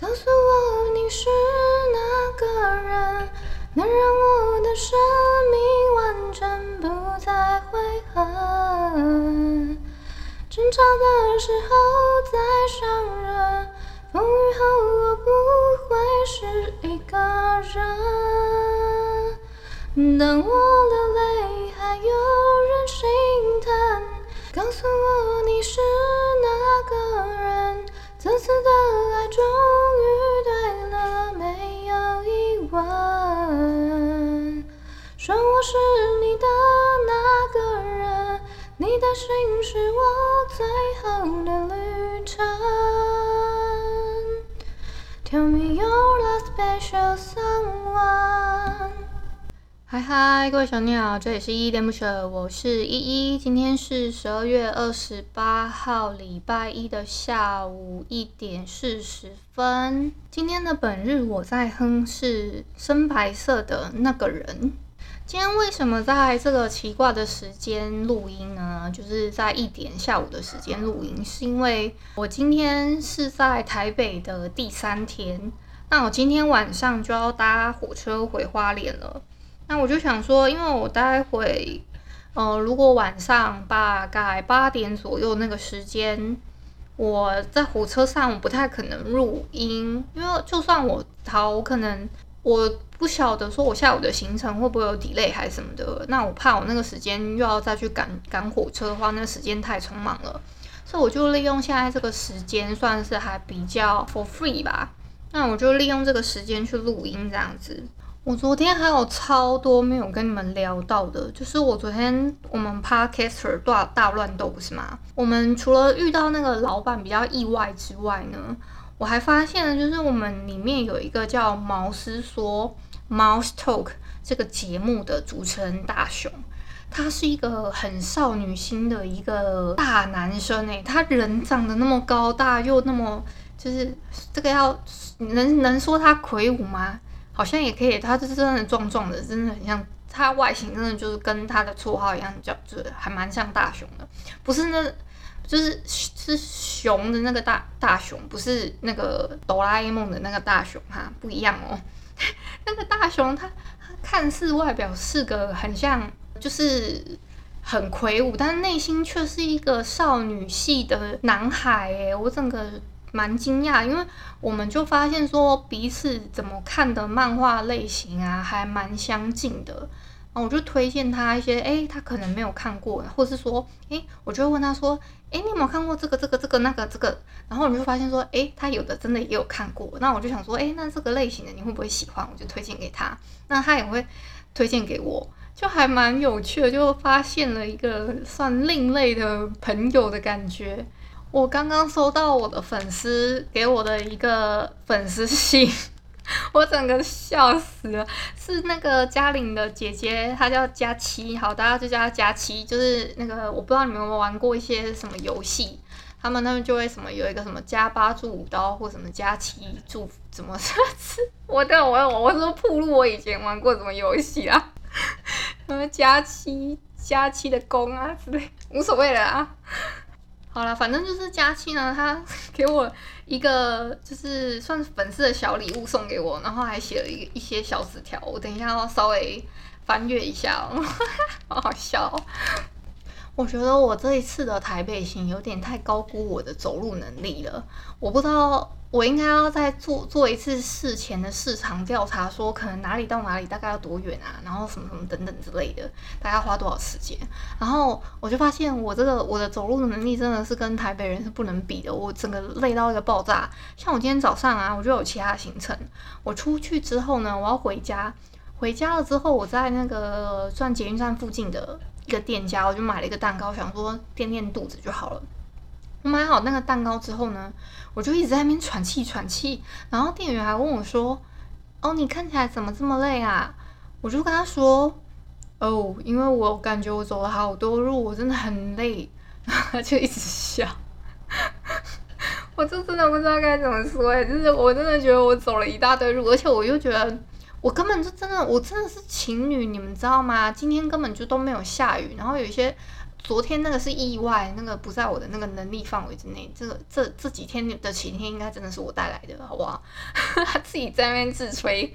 告诉我你是哪个人，能让我的生命完整，不再悔恨。争吵的时候再伤人，风雨后我不会是一个人。当我流泪，还有人心疼。告诉我你是哪个人，这次的爱终于对了，没有疑问。说我是你的那个人，你的心是我最后的旅程。Tell me you're a special someone。嗨嗨，各位小鸟，这里是依依恋不舍，我是依依。今天是十二月二十八号，礼拜一的下午一点四十分。今天的本日我在哼是深白色的那个人。今天为什么在这个奇怪的时间录音呢？就是在一点下午的时间录音，是因为我今天是在台北的第三天，那我今天晚上就要搭火车回花莲了。那我就想说，因为我待会，呃，如果晚上大概八点左右那个时间，我在火车上我不太可能录音，因为就算我逃，我可能我。不晓得说我下午的行程会不会有 delay 还是什么的，那我怕我那个时间又要再去赶赶火车的话，那个时间太匆忙了，所以我就利用现在这个时间，算是还比较 for free 吧。那我就利用这个时间去录音这样子。我昨天还有超多没有跟你们聊到的，就是我昨天我们 Podcaster 大大乱斗不是吗？我们除了遇到那个老板比较意外之外呢，我还发现了，就是我们里面有一个叫毛丝说。Mouse Talk 这个节目的主持人大雄，他是一个很少女心的一个大男生诶，他人长得那么高大，又那么就是这个要能能说他魁梧吗？好像也可以，他就是真的壮壮的，真的很像他外形，真的就是跟他的绰号一样，叫就是还蛮像大熊的，不是那，就是是熊的那个大大熊，不是那个哆啦 A 梦的那个大熊哈，不一样哦。那个大熊他，他他看似外表是个很像，就是很魁梧，但内心却是一个少女系的男孩。哎，我整个蛮惊讶，因为我们就发现说彼此怎么看的漫画类型啊，还蛮相近的。然后我就推荐他一些，诶，他可能没有看过，或是说，诶，我就会问他说，诶，你有没有看过这个、这个、这个、那个、这个？然后我就发现说，诶，他有的真的也有看过。那我就想说，诶，那这个类型的你会不会喜欢？我就推荐给他，那他也会推荐给我，就还蛮有趣的，就发现了一个算另类的朋友的感觉。我刚刚收到我的粉丝给我的一个粉丝信。我整个笑死了，是那个嘉玲的姐姐，她叫佳期，好，大家就叫她佳期。就是那个，我不知道你们有没有玩过一些什么游戏，他们那边就会什么有一个什么加八助舞刀，或什么佳期助怎么说？我对我我我说铺路，我以前玩过什么游戏啊？什么佳期佳期的弓啊之类，无所谓了啊。好了，反正就是佳期呢，他 给我一个就是算是粉丝的小礼物送给我，然后还写了一一些小纸条，我等一下要稍微翻阅一下哦，好好笑哦。我觉得我这一次的台北行有点太高估我的走路能力了，我不知道。我应该要再做做一次事前的市场调查，说可能哪里到哪里大概要多远啊，然后什么什么等等之类的，大概花多少时间？然后我就发现我这个我的走路的能力真的是跟台北人是不能比的，我整个累到一个爆炸。像我今天早上啊，我就有其他行程，我出去之后呢，我要回家，回家了之后，我在那个转捷运站附近的一个店家，我就买了一个蛋糕，想说垫垫肚子就好了。我买好那个蛋糕之后呢，我就一直在那边喘气喘气，然后店员还问我说：“哦，你看起来怎么这么累啊？”我就跟他说：“哦，因为我感觉我走了好多路，我真的很累。”然后他就一直笑，我就真的不知道该怎么说哎，就是我真的觉得我走了一大堆路，而且我又觉得我根本就真的我真的是情侣，你们知道吗？今天根本就都没有下雨，然后有一些。昨天那个是意外，那个不在我的那个能力范围之内。这个这这几天的晴天应该真的是我带来的，好不好？他自己在那边自吹。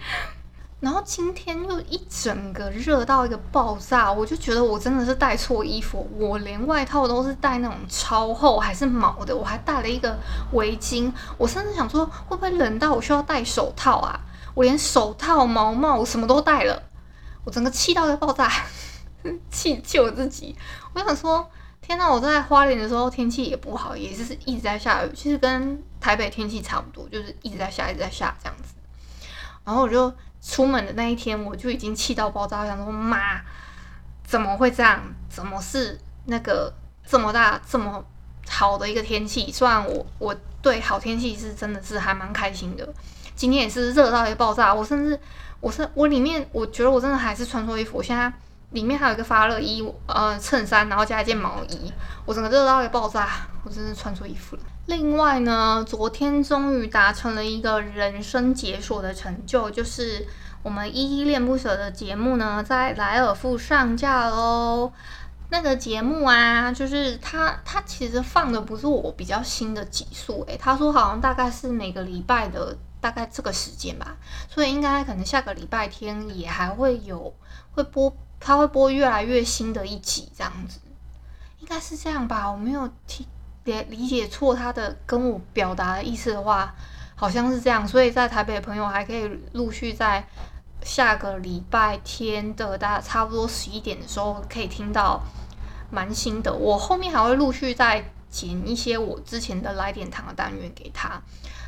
然后今天又一整个热到一个爆炸，我就觉得我真的是带错衣服。我连外套都是带那种超厚还是毛的，我还带了一个围巾。我甚至想说，会不会冷到我需要戴手套啊？我连手套、毛帽我什么都带了。我整个气到要爆炸，气气我自己。我想说，天呐，我在花莲的时候天气也不好，也是一直在下雨，其实跟台北天气差不多，就是一直在下，一直在下这样子。然后我就。出门的那一天，我就已经气到爆炸，想说妈，怎么会这样？怎么是那个这么大这么好的一个天气？虽然我我对好天气是真的是还蛮开心的，今天也是热到一个爆炸。我甚至我是我里面我觉得我真的还是穿错衣服，我现在里面还有一个发热衣，呃衬衫，然后加一件毛衣，我整个热到一个爆炸，我真是穿错衣服了。另外呢，昨天终于达成了一个人生解锁的成就，就是我们依依恋不舍的节目呢，在莱尔富上架喽。那个节目啊，就是他他其实放的不是我比较新的集数，诶，他说好像大概是每个礼拜的大概这个时间吧，所以应该可能下个礼拜天也还会有会播，他会播越来越新的一集这样子，应该是这样吧，我没有听。别理解错他的跟我表达的意思的话，好像是这样，所以在台北的朋友还可以陆续在下个礼拜天的大概差不多十一点的时候可以听到蛮新的。我后面还会陆续在剪一些我之前的来点糖的单元给他。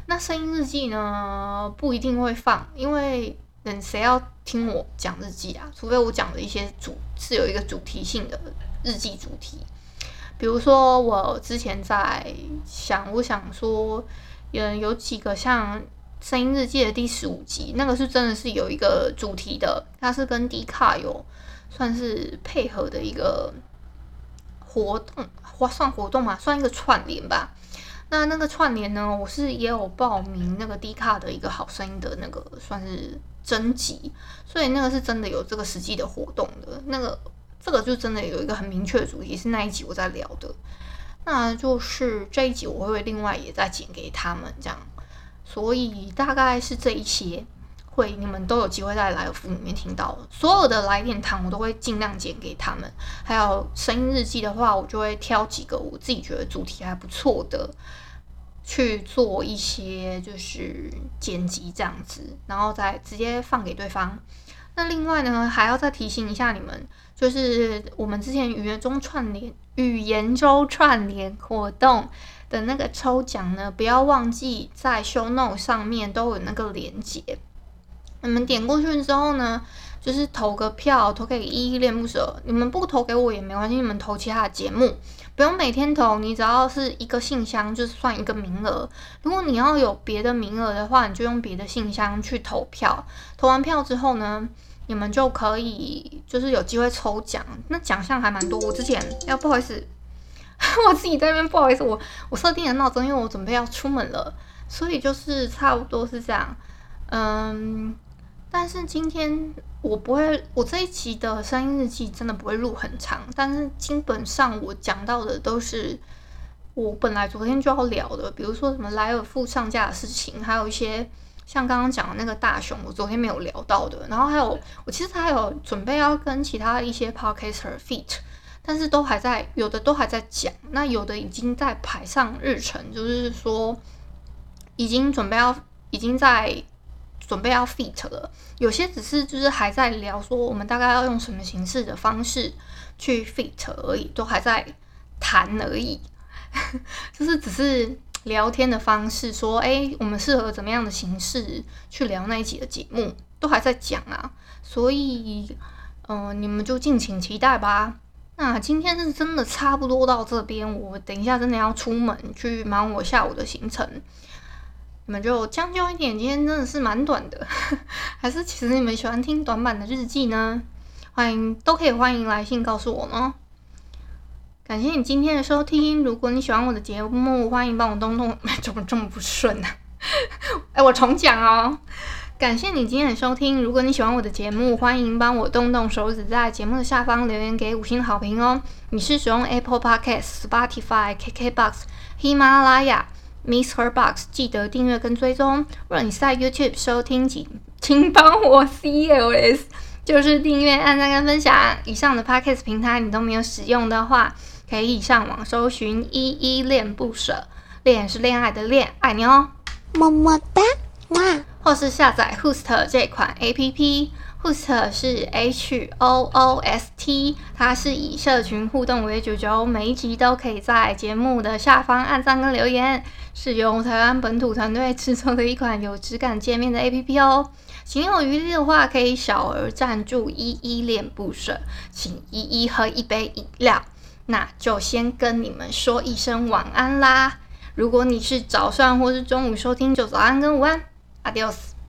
那声音日记呢，不一定会放，因为人谁要听我讲日记啊？除非我讲的一些主是有一个主题性的日记主题。比如说，我之前在想，我想说，嗯，有几个像《声音日记》的第十五集，那个是真的是有一个主题的，它是跟 D 卡有算是配合的一个活动，或算活动嘛，算一个串联吧。那那个串联呢，我是也有报名那个 D 卡的一个好声音的那个算是征集，所以那个是真的有这个实际的活动的那个。这个就真的有一个很明确的主题，是那一集我在聊的，那就是这一集我会另外也再剪给他们这样，所以大概是这一些会你们都有机会在来尔富里面听到，所有的来电糖我都会尽量剪给他们，还有声音日记的话，我就会挑几个我自己觉得主题还不错的去做一些就是剪辑这样子，然后再直接放给对方。那另外呢，还要再提醒一下你们，就是我们之前语言中串联、语言周串联活动的那个抽奖呢，不要忘记在 show note 上面都有那个链接。你们点过去之后呢，就是投个票，投给依依恋不舍。你们不投给我也没关系，你们投其他的节目，不用每天投，你只要是一个信箱，就算一个名额。如果你要有别的名额的话，你就用别的信箱去投票。投完票之后呢，你们就可以就是有机会抽奖，那奖项还蛮多。我之前要 不好意思，我自己在那边不好意思，我我设定了闹钟，因为我准备要出门了，所以就是差不多是这样。嗯，但是今天我不会，我这一期的声音日记真的不会录很长，但是基本上我讲到的都是我本来昨天就要聊的，比如说什么莱尔富上架的事情，还有一些。像刚刚讲的那个大熊，我昨天没有聊到的，然后还有我其实还有准备要跟其他一些 podcaster feat，但是都还在，有的都还在讲，那有的已经在排上日程，就是说已经准备要，已经在准备要 feat 了，有些只是就是还在聊说我们大概要用什么形式的方式去 feat 而已，都还在谈而已，就是只是。聊天的方式，说，诶，我们适合怎么样的形式去聊那一集的节目，都还在讲啊，所以，嗯、你们就敬请期待吧。那今天是真的差不多到这边，我等一下真的要出门去忙我下午的行程，你们就将就一点。今天真的是蛮短的，还是其实你们喜欢听短版的日记呢？欢迎都可以欢迎来信告诉我呢。感谢你今天的收听。如果你喜欢我的节目，欢迎帮我动动。怎么这么不顺呢、啊？哎，我重讲哦。感谢你今天的收听。如果你喜欢我的节目，欢迎帮我动动手指，在节目的下方留言给五星好评哦。你是使用 Apple Podcast、Spotify、KKBox、喜马拉雅、Mixer Box，记得订阅跟追踪。如果你是在 YouTube 收听，请请帮我 CLS，就是订阅、按赞跟分享。以上的 Podcast 平台你都没有使用的话，可以上网搜寻依依恋不舍，恋是恋爱的恋，爱你哦，么么哒，哇！或是下载 Host 这款 Host 是 H O O S T，它是以社群互动为主轴，每一集都可以在节目的下方按赞跟留言，是由台湾本土团队制作的一款有质感界面的 APP 哦。情有余力的话，可以小额赞助依依恋不舍，请依依喝一杯饮料。那就先跟你们说一声晚安啦。如果你是早上或是中午收听，就早安跟午安。Adiós。